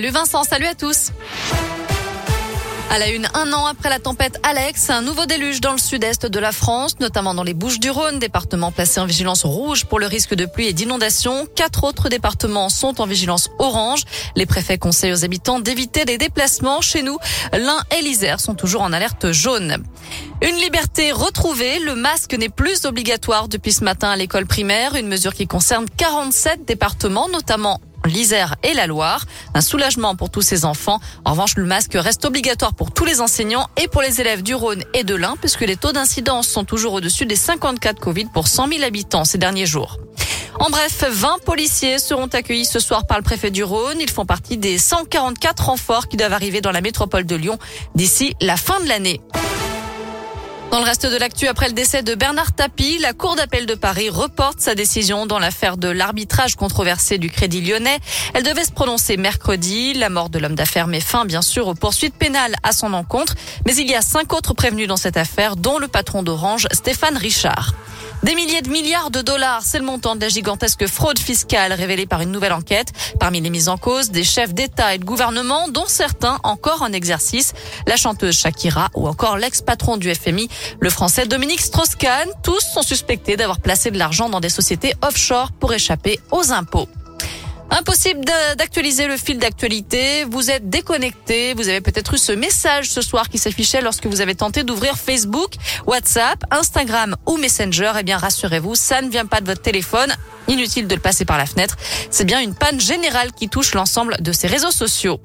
Le Vincent, salut à tous. À la une, un an après la tempête Alex, un nouveau déluge dans le sud-est de la France, notamment dans les Bouches-du-Rhône, département placé en vigilance rouge pour le risque de pluie et d'inondation. Quatre autres départements sont en vigilance orange. Les préfets conseillent aux habitants d'éviter les déplacements. Chez nous, l'Ain et l'Isère sont toujours en alerte jaune. Une liberté retrouvée. Le masque n'est plus obligatoire depuis ce matin à l'école primaire. Une mesure qui concerne 47 départements, notamment l'Isère et la Loire. Un soulagement pour tous ces enfants. En revanche, le masque reste obligatoire pour tous les enseignants et pour les élèves du Rhône et de l'Ain, puisque les taux d'incidence sont toujours au-dessus des 54 Covid pour 100 000 habitants ces derniers jours. En bref, 20 policiers seront accueillis ce soir par le préfet du Rhône. Ils font partie des 144 renforts qui doivent arriver dans la métropole de Lyon d'ici la fin de l'année. Dans le reste de l'actu, après le décès de Bernard Tapie, la Cour d'appel de Paris reporte sa décision dans l'affaire de l'arbitrage controversé du Crédit Lyonnais. Elle devait se prononcer mercredi. La mort de l'homme d'affaires met fin, bien sûr, aux poursuites pénales à son encontre. Mais il y a cinq autres prévenus dans cette affaire, dont le patron d'Orange, Stéphane Richard. Des milliers de milliards de dollars, c'est le montant de la gigantesque fraude fiscale révélée par une nouvelle enquête. Parmi les mises en cause, des chefs d'État et de gouvernement, dont certains encore en exercice, la chanteuse Shakira ou encore l'ex-patron du FMI, le français Dominique Strauss-Kahn. Tous sont suspectés d'avoir placé de l'argent dans des sociétés offshore pour échapper aux impôts. Impossible d'actualiser le fil d'actualité. Vous êtes déconnecté. Vous avez peut-être eu ce message ce soir qui s'affichait lorsque vous avez tenté d'ouvrir Facebook, WhatsApp, Instagram ou Messenger. Eh bien, rassurez-vous, ça ne vient pas de votre téléphone. Inutile de le passer par la fenêtre. C'est bien une panne générale qui touche l'ensemble de ces réseaux sociaux.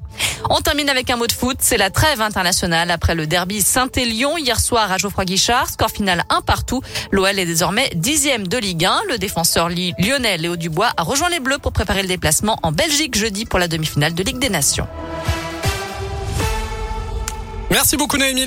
On termine avec un mot de foot. C'est la trêve internationale après le derby Saint-Élion hier soir à Geoffroy Guichard. Score final un partout. L'OL est désormais dixième de Ligue 1. Le défenseur lyonnais Léo Dubois a rejoint les Bleus pour préparer le déplacement en Belgique jeudi pour la demi-finale de Ligue des Nations. Merci beaucoup Noémie.